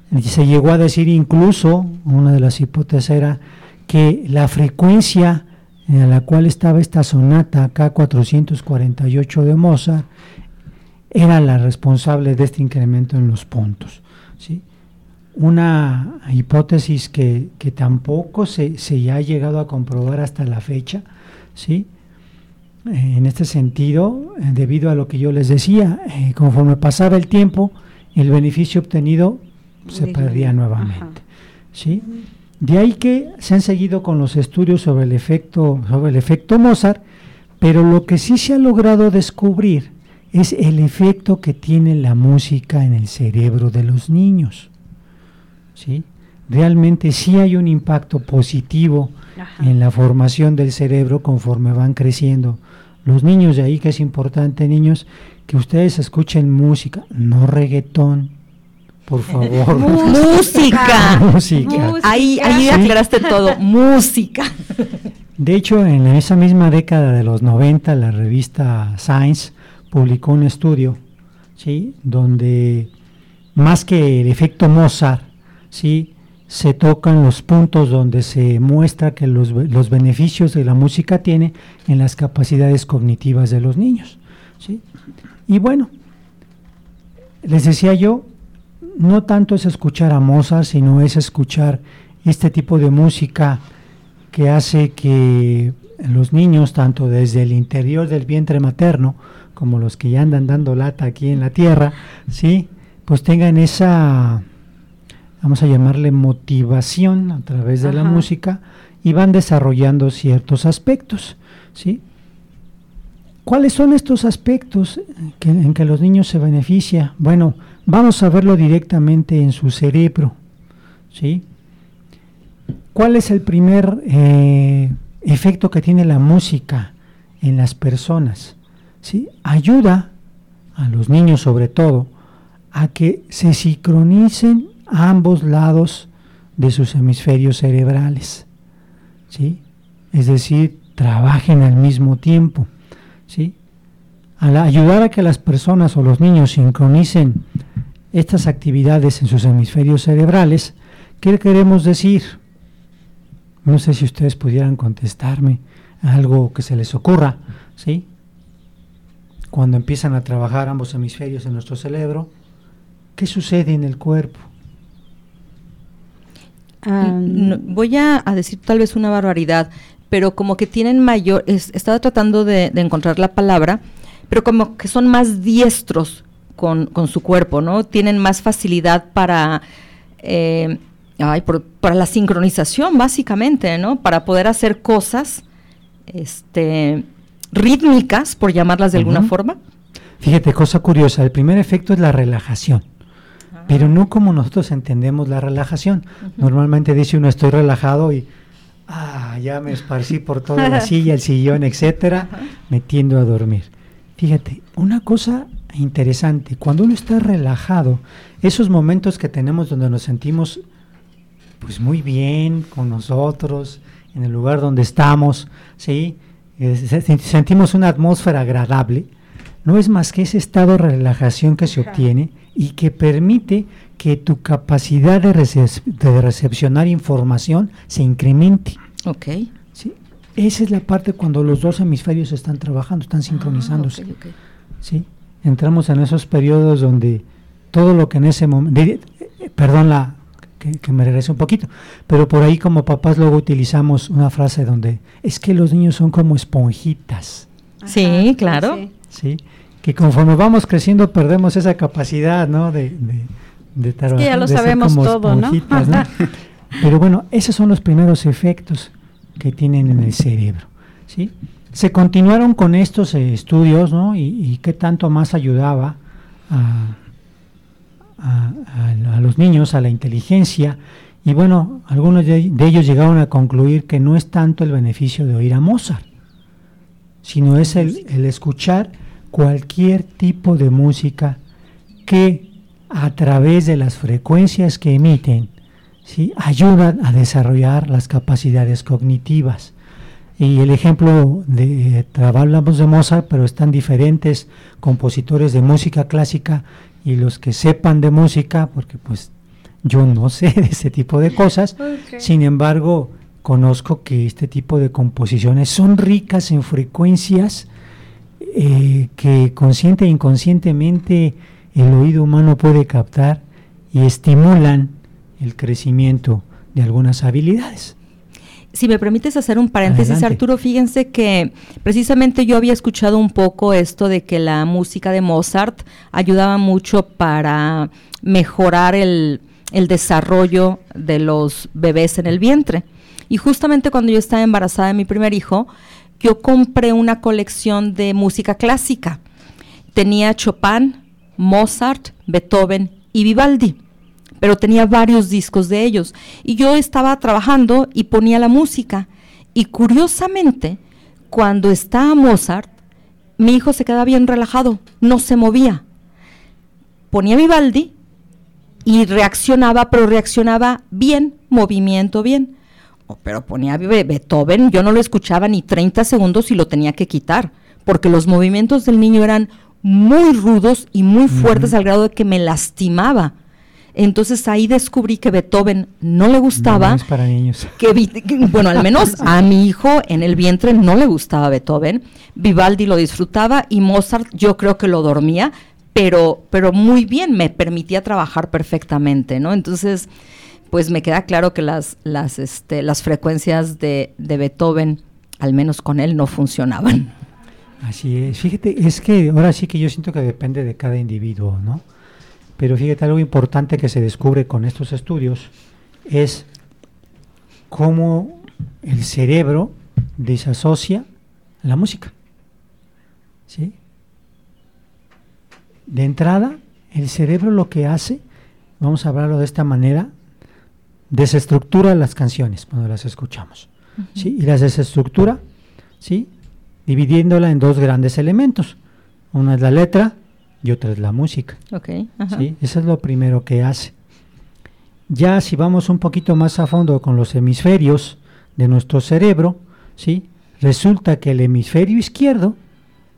Y se llegó a decir incluso, una de las hipótesis era que la frecuencia en la cual estaba esta sonata K448 de Mozart era la responsable de este incremento en los puntos. ¿Sí? una hipótesis que, tampoco se, se, ha llegado a comprobar hasta la fecha, ¿sí? Eh, en este sentido, eh, debido a lo que yo les decía, eh, conforme pasaba el tiempo, el beneficio obtenido se perdía nuevamente, ¿sí? De ahí que se han seguido con los estudios sobre el efecto, sobre el efecto Mozart, pero lo que sí se ha logrado descubrir es el efecto que tiene la música en el cerebro de los niños. ¿sí? Realmente sí hay un impacto positivo en la formación del cerebro conforme van creciendo los niños. De ahí que es importante, niños, que ustedes escuchen música, no reggaetón, por favor. música. música. Ahí, ahí aclaraste todo. música. De hecho, en esa misma década de los 90, la revista Science publicó un estudio, ¿sí? donde más que el efecto Mozart, ¿sí? se tocan los puntos donde se muestra que los, los, beneficios de la música tiene en las capacidades cognitivas de los niños. ¿sí? Y bueno, les decía yo, no tanto es escuchar a Mozart, sino es escuchar este tipo de música que hace que los niños, tanto desde el interior del vientre materno, como los que ya andan dando lata aquí en la tierra, ¿sí? pues tengan esa vamos a llamarle motivación a través de la música y van desarrollando ciertos aspectos, ¿sí? ¿Cuáles son estos aspectos en que los niños se benefician? Bueno, vamos a verlo directamente en su cerebro, ¿sí? ¿Cuál es el primer eh, efecto que tiene la música en las personas, ¿sí? ayuda a los niños sobre todo a que se sincronicen ambos lados de sus hemisferios cerebrales, ¿sí? es decir, trabajen al mismo tiempo. ¿sí? Al ayudar a que las personas o los niños sincronicen estas actividades en sus hemisferios cerebrales, ¿qué queremos decir? No sé si ustedes pudieran contestarme algo que se les ocurra, ¿sí? Cuando empiezan a trabajar ambos hemisferios en nuestro cerebro, ¿qué sucede en el cuerpo? Ah, voy a, decir tal vez una barbaridad, pero como que tienen mayor, estaba tratando de, encontrar la palabra, pero como que son más diestros con, su cuerpo, ¿no? Tienen más facilidad para eh, ay, para la sincronización, básicamente, ¿no? Para poder hacer cosas este, rítmicas, por llamarlas de alguna forma. Fíjate, cosa curiosa, el primer efecto es la relajación, pero no como nosotros entendemos la relajación. Normalmente dice uno estoy relajado y ah, ya me esparcí por toda la silla, el sillón, etcétera, metiendo a dormir. Fíjate, una cosa interesante, cuando uno está relajado, esos momentos que tenemos donde nos sentimos pues muy bien con nosotros, en el lugar donde estamos, ¿sí? Eh, sentimos una atmósfera agradable, no es más que ese estado de relajación que se obtiene y que permite que tu capacidad de, recepcionar información se incremente. Ok. ¿sí? Esa es la parte cuando los dos hemisferios están trabajando, están ah, sincronizándose. ¿sí? Entramos en esos periodos donde todo lo que en ese momento, perdón la, que, me regrese un poquito. Pero por ahí como papás luego utilizamos una frase donde es que los niños son como esponjitas. sí, claro. Sí. que conforme vamos creciendo perdemos esa capacidad, ¿no? De, de, es que ya lo sabemos todo, ¿no? Pero bueno, esos son los primeros efectos que tienen en el cerebro, ¿sí? Se continuaron con estos eh, estudios, ¿no? Y, y qué tanto más ayudaba a a, los niños, a la inteligencia, y bueno, algunos de, ellos llegaron a concluir que no es tanto el beneficio de oír a Mozart, sino es el, escuchar cualquier tipo de música que a través de las frecuencias que emiten, ¿sí? ayudan a desarrollar las capacidades cognitivas. Y el ejemplo de, hablamos de Mozart, pero están diferentes compositores de música clásica y los que sepan de música, porque pues yo no sé de ese tipo de cosas, sin embargo conozco que este tipo de composiciones son ricas en frecuencias eh, que consciente e inconscientemente el oído humano puede captar y estimulan el crecimiento de algunas habilidades. Si me permites hacer un paréntesis, Arturo, fíjense que precisamente yo había escuchado un poco esto de que la música de Mozart ayudaba mucho para mejorar el, desarrollo de los bebés en el vientre. Y justamente cuando yo estaba embarazada de mi primer hijo, yo compré una colección de música clásica. Tenía Chopin, Mozart, Beethoven y Vivaldi pero tenía varios discos de ellos. Y yo estaba trabajando y ponía la música. Y curiosamente, cuando estaba Mozart, mi hijo se quedaba bien relajado, no se movía. Ponía Vivaldi y reaccionaba, pero reaccionaba bien, movimiento bien. Oh, pero ponía Beethoven, yo no lo escuchaba ni 30 segundos y lo tenía que quitar, porque los movimientos del niño eran muy rudos y muy fuertes al grado de que me lastimaba. Entonces ahí descubrí que Beethoven no le gustaba. No es para niños. Que, bueno, al menos a mi hijo en el vientre no le gustaba Beethoven. Vivaldi lo disfrutaba y Mozart yo creo que lo dormía, pero, pero muy bien, me permitía trabajar perfectamente, ¿no? Entonces, pues me queda claro que las, las, este, las frecuencias de, de Beethoven, al menos con él, no funcionaban. Así es. Fíjate, es que ahora sí que yo siento que depende de cada individuo, ¿no? Pero fíjate, algo importante que se descubre con estos estudios es cómo el cerebro desasocia la música. ¿Sí? De entrada, el cerebro lo que hace, vamos a hablarlo de esta manera, desestructura las canciones cuando las escuchamos. ¿sí? Y las desestructura, ¿sí? Dividiéndola en dos grandes elementos. Una es la letra y otra es la música. Okay, ¿sí? Eso es lo primero que hace. Ya si vamos un poquito más a fondo con los hemisferios de nuestro cerebro, ¿sí? Resulta que el hemisferio izquierdo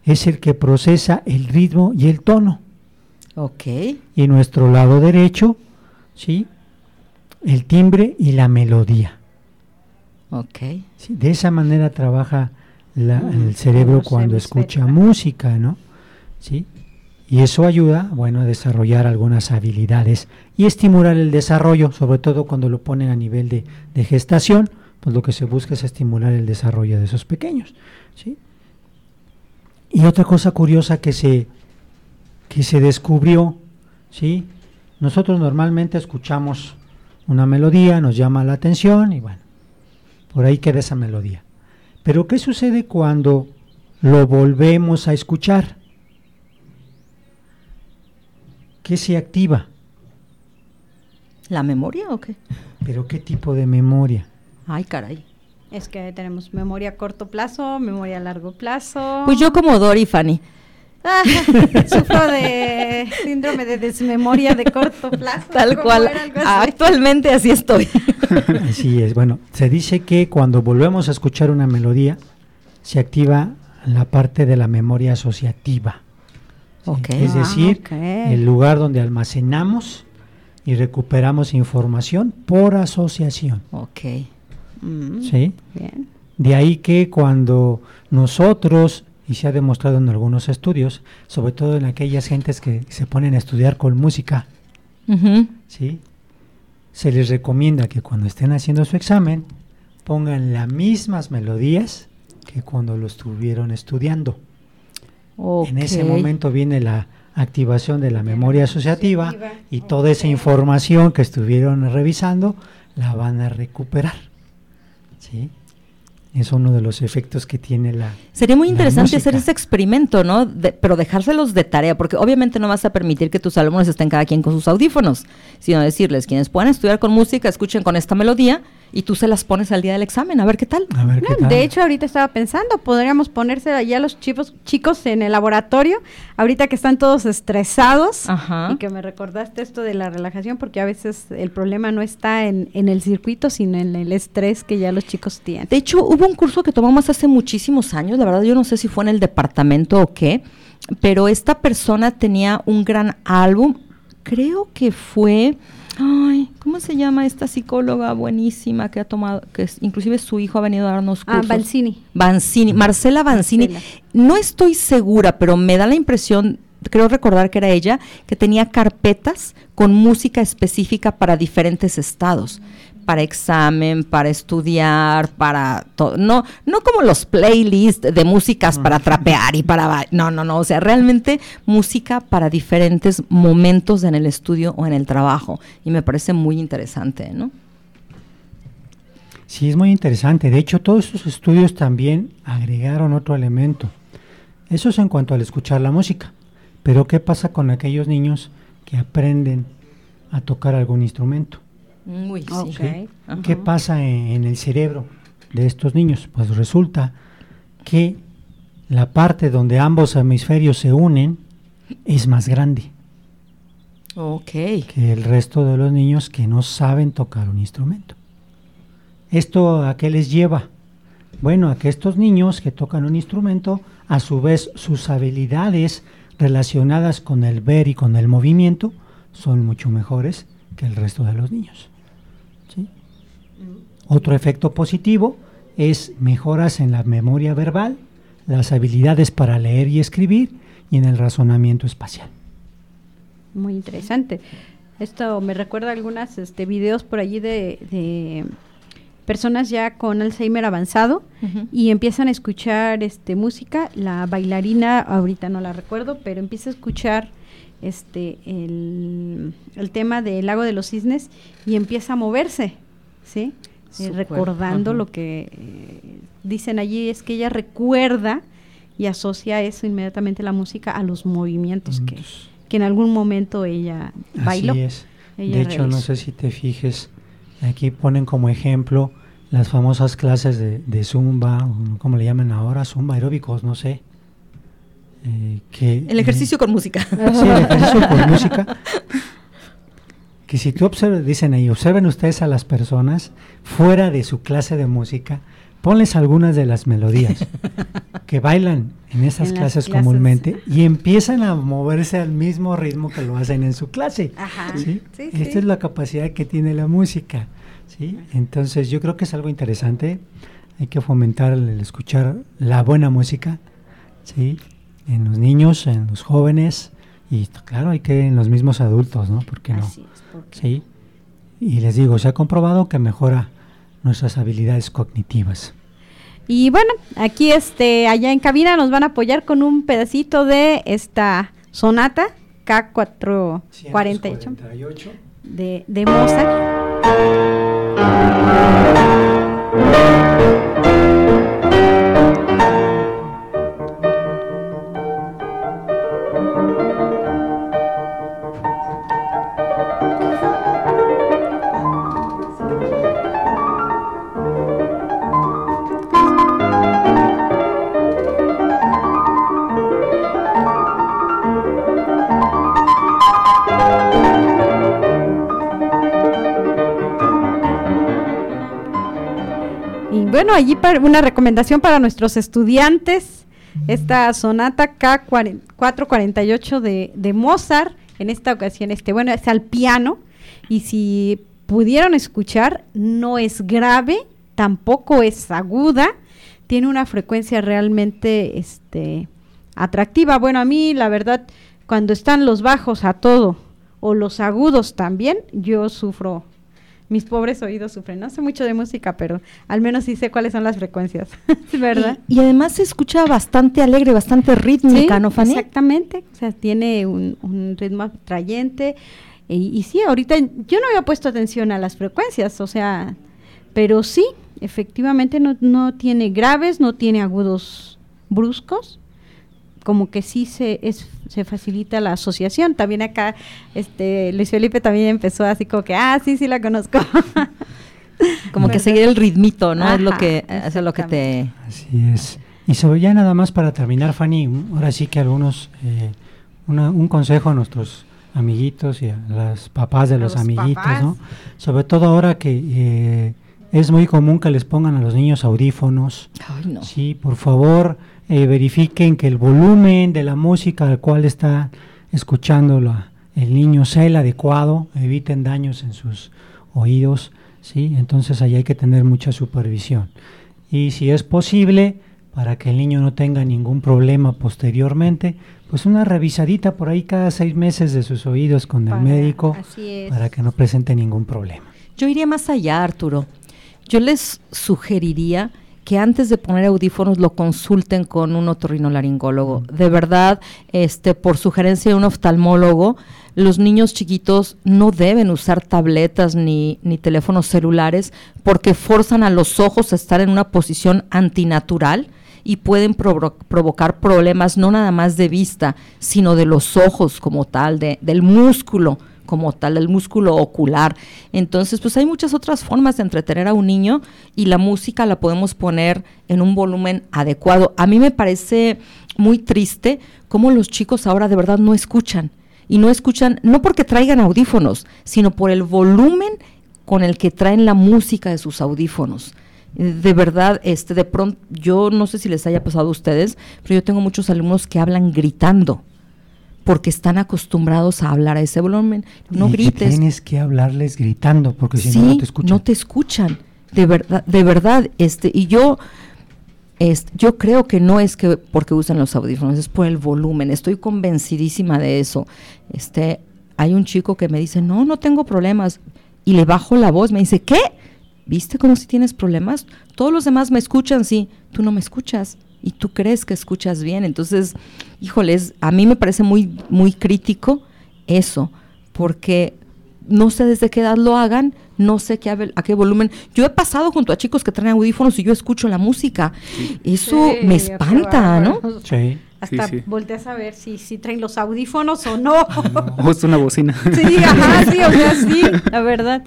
es el que procesa el ritmo y el tono. Ok. Y nuestro lado derecho, ¿sí? El timbre y la melodía. Ok. de esa manera trabaja mm, el cerebro cuando escucha música, ¿no? ¿Sí? Y eso ayuda, bueno, a desarrollar algunas habilidades y estimular el desarrollo, sobre todo cuando lo ponen a nivel de, de gestación, pues lo que se busca es estimular el desarrollo de esos pequeños, ¿sí? Y otra cosa curiosa que se, que se descubrió, ¿sí? Nosotros normalmente escuchamos una melodía, nos llama la atención y bueno, por ahí queda esa melodía. Pero ¿qué sucede cuando lo volvemos a escuchar? ¿Qué se activa? ¿La memoria o qué? ¿Pero qué tipo de memoria? Ay, caray. Es que tenemos memoria a corto plazo, memoria a largo plazo. Pues yo como Dory Fanny. Ah, sufro de síndrome de desmemoria de corto plazo. Tal cual. Actualmente así estoy. Así es. Bueno, se dice que cuando volvemos a escuchar una melodía, se activa la parte de la memoria asociativa. Es decir, ah, el lugar donde almacenamos y recuperamos información por asociación. Ok. Mm, ¿Sí? De ahí que cuando nosotros, y se ha demostrado en algunos estudios, sobre todo en aquellas gentes que se ponen a estudiar con música, ¿sí? Se les recomienda que cuando estén haciendo su examen pongan las mismas melodías que cuando lo estuvieron estudiando. En ese momento viene la activación de la memoria asociativa y toda esa información que estuvieron revisando la van a recuperar. ¿sí? Es uno de los efectos que tiene la. Sería muy interesante hacer ese experimento, ¿no? pero dejárselos de tarea, porque obviamente no vas a permitir que tus alumnos estén cada quien con sus audífonos, sino decirles, quienes puedan estudiar con música, escuchen con esta melodía y tú se las pones al día del examen, a ver qué tal. De hecho, ahorita estaba pensando, podríamos ponerse allá los chicos, chicos en el laboratorio, ahorita que están todos estresados y que me recordaste esto de la relajación, porque a veces el problema no está en, en, el circuito, sino en el estrés que ya los chicos tienen. De hecho, hubo un curso que tomamos hace muchísimos años, la verdad yo no sé si fue en el departamento o qué, pero esta persona tenía un gran álbum, creo que fue Ay, ¿cómo se llama esta psicóloga buenísima que ha tomado, que inclusive su hijo ha venido a darnos ah, cursos? Ah, Banzini. Banzini, Marcela Banzini. No estoy segura, pero me da la impresión, creo recordar que era ella, que tenía carpetas con música específica para diferentes estados para examen, para estudiar, para todo. No, no como los playlists de músicas para trapear y para... No, no, no. O sea, realmente música para diferentes momentos en el estudio o en el trabajo. Y me parece muy interesante, ¿no? Sí, es muy interesante. De hecho, todos estos estudios también agregaron otro elemento. Eso es en cuanto al escuchar la música. Pero ¿qué pasa con aquellos niños que aprenden a tocar algún instrumento? ¿Qué pasa en, el cerebro de estos niños? Pues resulta que la parte donde ambos hemisferios se unen es más grande. Que el resto de los niños que no saben tocar un instrumento. ¿Esto a qué les lleva? Bueno, a que estos niños que tocan un instrumento, a su vez sus habilidades relacionadas con el ver y con el movimiento son mucho mejores que el resto de los niños. Otro efecto positivo es mejoras en la memoria verbal, las habilidades para leer y escribir y en el razonamiento espacial. Muy interesante. Esto me recuerda a algunos este, videos por allí de, personas ya con Alzheimer avanzado y empiezan a escuchar este, música. La bailarina, ahorita no la recuerdo, pero empieza a escuchar este, el, el tema del lago de los cisnes y empieza a moverse, ¿sí? Eh, recordando lo que eh, dicen allí, es que ella recuerda y asocia eso inmediatamente la música a los movimientos que, que en algún momento ella bailó. Así es. de hecho, no sé si te fijes, aquí ponen como ejemplo las famosas clases de, zumba, como le llaman ahora, zumba aeróbicos, no sé. Eh, que, el ejercicio con música. Sí, el ejercicio con música. Que si tú observas, dicen ahí, observen ustedes a las personas fuera de su clase de música, ponles algunas de las melodías que bailan en esas clases, comúnmente y empiezan a moverse al mismo ritmo que lo hacen en su clase. Esta es la capacidad que tiene la música. ¿sí? Entonces yo creo que es algo interesante. Hay que fomentar el escuchar la buena música ¿sí? En los niños, en los jóvenes y claro, hay que en los mismos adultos, ¿no? ¿Por qué no? Sí. Y les digo, se ha comprobado que mejora nuestras habilidades cognitivas. Y bueno, aquí este, allá en cabina nos van a apoyar con un pedacito de esta sonata K448 de, de Mozart. Allí para una recomendación para nuestros estudiantes, esta sonata K448 de, Mozart, en esta ocasión, este, bueno, es al piano, y si pudieron escuchar, no es grave, tampoco es aguda, tiene una frecuencia realmente este, atractiva. Bueno, a mí la verdad, cuando están los bajos a todo o los agudos también, yo sufro mis pobres oídos sufren. No sé mucho de música, pero al menos sí sé cuáles son las frecuencias, ¿verdad? Y, además se escucha bastante alegre, bastante rítmica, ¿no, Fanny? Exactamente, o sea, tiene un, ritmo atrayente. Y, sí, ahorita yo no había puesto atención a las frecuencias, o sea, pero sí, efectivamente no, no tiene graves, no tiene agudos bruscos, como que sí se, es, se facilita la asociación. También acá, este, Luis Felipe también empezó así como que, ah, sí, sí la conozco. como que seguir el ritmito, ¿no? es lo que, es lo que te... Así es. Y sobre ya nada más para terminar, Fanny, ahora sí que algunos, eh, un consejo a nuestros amiguitos y a las papás de los, amiguitos, ¿no? Sobre todo ahora que eh, es muy común que les pongan a los niños audífonos. Ay, no. Sí, por favor, eh, verifiquen que el volumen de la música al cual está escuchando el niño sea el adecuado, eviten daños en sus oídos, ¿sí? entonces ahí hay que tener mucha supervisión. Y si es posible, para que el niño no tenga ningún problema posteriormente, pues una revisadita por ahí cada seis meses de sus oídos con el médico para que no presente ningún problema. Yo iría más allá, Arturo. Yo les sugeriría que antes de poner audífonos lo consulten con un otorrinolaringólogo. De verdad, este, por sugerencia de un oftalmólogo, los niños chiquitos no deben usar tabletas ni, ni teléfonos celulares porque forzan a los ojos a estar en una posición antinatural y pueden provocar problemas no nada más de vista, sino de los ojos como tal, de, del músculo como tal, el músculo ocular. Entonces, pues hay muchas otras formas de entretener a un niño y la música la podemos poner en un volumen adecuado. A mí me parece muy triste cómo los chicos ahora de verdad no escuchan. Y no escuchan, no porque traigan audífonos, sino por el volumen con el que traen la música de sus audífonos de verdad, este, de pronto, yo no sé si les haya pasado a ustedes, pero yo tengo muchos alumnos que hablan gritando porque están acostumbrados a hablar a ese volumen. No grites. tienes que hablarles gritando, porque si no, no te escuchan. No te escuchan, de verdad, de verdad. Este, y yo, este, yo creo que no es que porque usan los audífonos, es por el volumen. Estoy convencidísima de eso. Este, hay un chico que me dice, no, no tengo problemas. Y le bajo la voz, me dice, ¿qué? ¿Viste cómo si tienes problemas? Todos los demás me escuchan, sí, tú no me escuchas y tú crees que escuchas bien. Entonces, híjoles, a mí me parece muy, muy crítico eso, porque no sé desde qué edad lo hagan, no sé qué, a, qué volumen. Yo he pasado junto a chicos que traen audífonos y yo escucho la música. Eso me espanta, ¿no? Sí. Hasta volteas a ver si, si traen los audífonos o no. o es una bocina. sí, ajá, sí, o sea, sí, la verdad.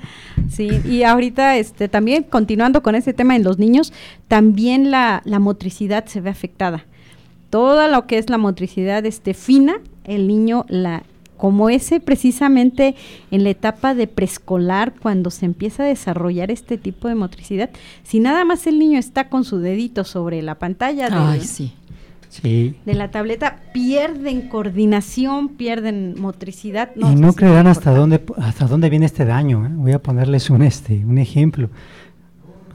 Sí, y ahorita este también continuando con ese tema en los niños, también la, la motricidad se ve afectada. Todo lo que es la motricidad este fina, el niño la como ese precisamente en la etapa de preescolar, cuando se empieza a desarrollar este tipo de motricidad, si nada más el niño está con su dedito sobre la pantalla de, sí. De la tableta, pierden coordinación, pierden motricidad. y no creerán hasta dónde, hasta dónde viene este daño. ¿eh? Voy a ponerles un, este, un ejemplo.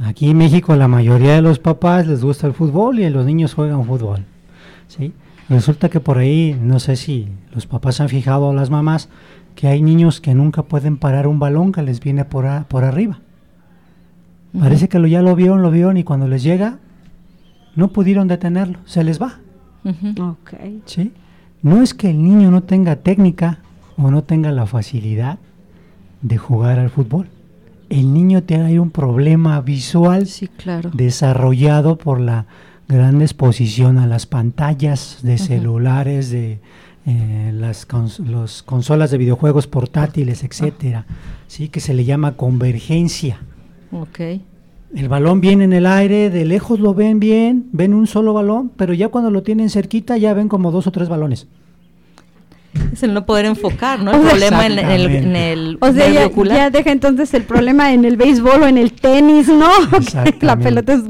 Aquí en México la mayoría de los papás les gusta el fútbol y los niños juegan fútbol. ¿sí? Resulta que por ahí, no sé si los papás han fijado a las mamás, que hay niños que nunca pueden parar un balón que les viene por, por arriba. Parece que lo, ya lo vieron, lo vieron y cuando les llega, no pudieron detenerlo, se les va. ¿Sí? No es que el niño no tenga técnica o no tenga la facilidad de jugar al fútbol. El niño tiene un problema visual sí, claro. desarrollado por la gran exposición a las pantallas de celulares, de eh, las los consolas de videojuegos portátiles, etcétera, sí que se le llama convergencia. Okay. El balón viene en el aire, de lejos lo ven bien, ven un solo balón, pero ya cuando lo tienen cerquita ya ven como dos o tres balones. Es el no poder enfocar, ¿no? El problema en, el, en el O sea, ya, deja entonces el problema en el béisbol o en el tenis, ¿no? la pelota es...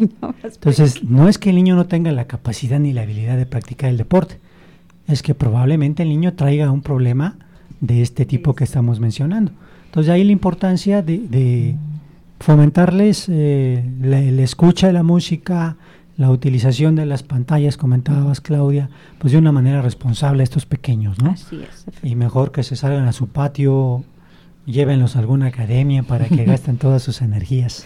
entonces, no es que el niño no tenga la capacidad ni la habilidad de practicar el deporte, es que probablemente el niño traiga un problema de este tipo que estamos mencionando. Entonces, ahí la importancia de, fomentarles eh, la, la escucha de la música, la utilización de las pantallas, comentabas Claudia, pues de una manera responsable a estos pequeños, ¿no? Así es. Y mejor que se salgan a su patio, llévenlos a alguna academia para que gasten todas sus energías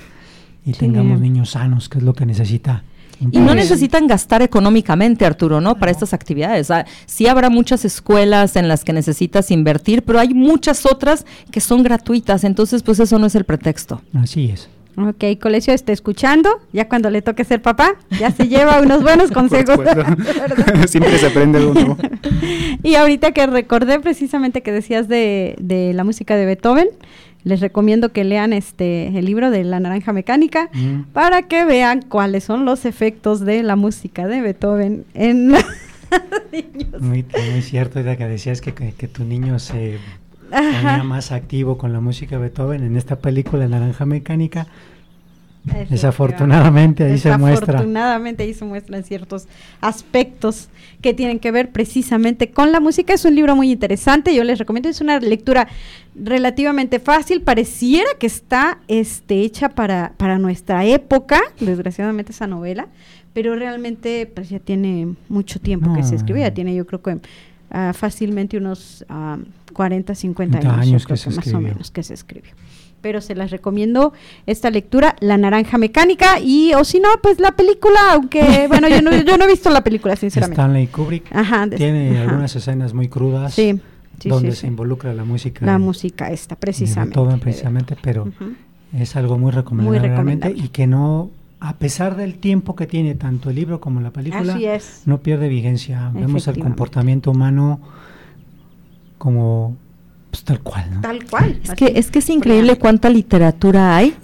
y tengamos niños sanos, que es lo que necesita. Y no necesitan gastar económicamente, Arturo, ¿no? Para estas actividades. sí habrá muchas escuelas en las que necesitas invertir, pero hay muchas otras que son gratuitas, entonces pues eso no es el pretexto. Así es. Ok, Colegio está escuchando, ya cuando le toque ser papá, ya se lleva unos buenos consejos. Siempre se aprende uno. y ahorita que recordé precisamente que decías de, de, la música de Beethoven, les recomiendo que lean este el libro de La Naranja Mecánica mm. para que vean cuáles son los efectos de la música de Beethoven en niños. Muy, muy cierto, que decías que, que, que tu niño se ponía más activo con la música de Beethoven en esta película Naranja Mecánica. Desafortunadamente ahí se muestra. Desafortunadamente ahí se muestran ciertos aspectos que tienen que ver precisamente con la música. Es un libro muy interesante, yo les recomiendo, es una lectura relativamente fácil, pareciera que está este, hecha para, para nuestra época, desgraciadamente esa novela, pero realmente pues ya tiene mucho tiempo que se escribió, ya tiene yo creo que ah, fácilmente unos 40, 50 años, que se más o menos que se escribió. Pero se las recomiendo esta lectura, La Naranja Mecánica, y o si no, pues la película, aunque, bueno, yo no, yo no he visto la película, sinceramente. Stanley Kubrick tiene algunas escenas muy crudas. donde se involucra la música. La música esta, precisamente. Todo precisamente, pero es algo muy recomendable, muy recomendable. y que no a pesar del tiempo que tiene tanto el libro como la película, no pierde vigencia. Vemos el comportamiento humano como pues, tal cual, ¿no? Tal cual. Es que, es que es increíble cuánta literatura hay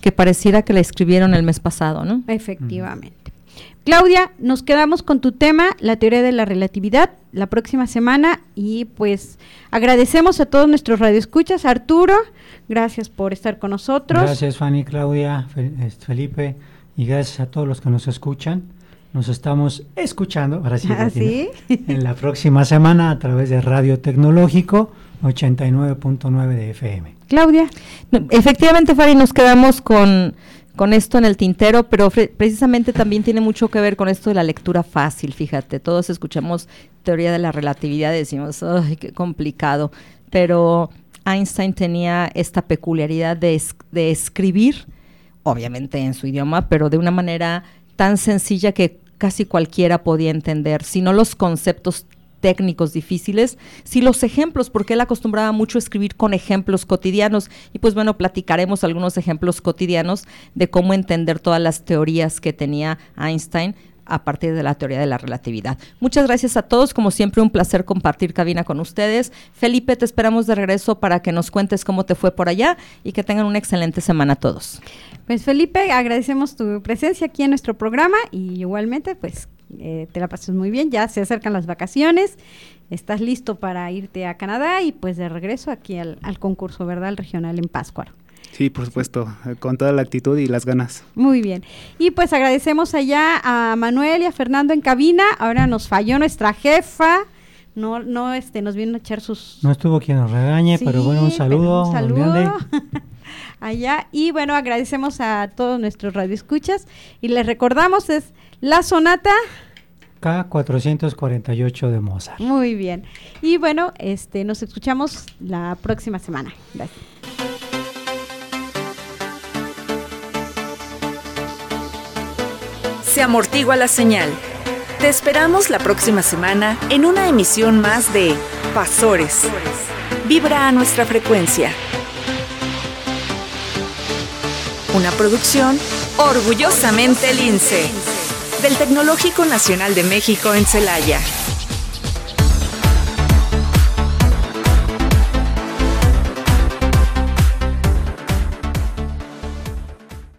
que pareciera que la escribieron el mes pasado, ¿no? Efectivamente. Claudia, nos quedamos con tu tema, la teoría de la relatividad, la próxima semana y pues agradecemos a todos nuestros radioescuchas. Arturo, gracias por estar con nosotros. Gracias Fanny, Claudia, este, Felipe y gracias a todos los que nos escuchan. Nos estamos escuchando, ahora sí, ¿Ah, en la próxima semana a través de Radio Tecnológico 89.9 de FM. Claudia. efectivamente, Fari, nos quedamos con, con esto en el tintero, pero precisamente también tiene mucho que ver con esto de la lectura fácil, fíjate, todos escuchamos teoría de la relatividad y decimos, ¡ay, qué complicado! Pero Einstein tenía esta peculiaridad de, de escribir, obviamente en su idioma, pero de una manera tan sencilla que casi cualquiera podía entender, sino los conceptos técnicos difíciles, si los ejemplos, porque él acostumbraba mucho a escribir con ejemplos cotidianos. Y pues bueno, platicaremos algunos ejemplos cotidianos de cómo entender todas las teorías que tenía Einstein a partir de la teoría de la relatividad. Muchas gracias a todos, como siempre un placer compartir cabina con ustedes. Felipe, te esperamos de regreso para que nos cuentes cómo te fue por allá y que tengan una excelente semana todos. Pues Felipe, agradecemos tu presencia aquí en nuestro programa y igualmente pues eh, te la pases muy bien, ya se acercan las vacaciones, estás listo para irte a Canadá y pues de regreso aquí al, concurso, ¿verdad? Al regional en Pascua. Sí, por supuesto, eh, con toda la actitud y las ganas. Muy bien. Y pues agradecemos allá a Manuel y a Fernando en cabina. Ahora nos falló nuestra jefa. No, no, este, nos vino a echar sus. No estuvo quien nos regañe, pero bueno, un saludo. Un saludo. allá. Y bueno, agradecemos a todos nuestros radioescuchas. Y les recordamos, es la sonata K448 de Mozart. Muy bien. Y bueno, este nos escuchamos la próxima semana. Gracias. Se amortigua la señal. Te esperamos la próxima semana en una emisión más de Pasores. Vibra a nuestra frecuencia. Una producción orgullosamente lince del Tecnológico Nacional de México en Celaya.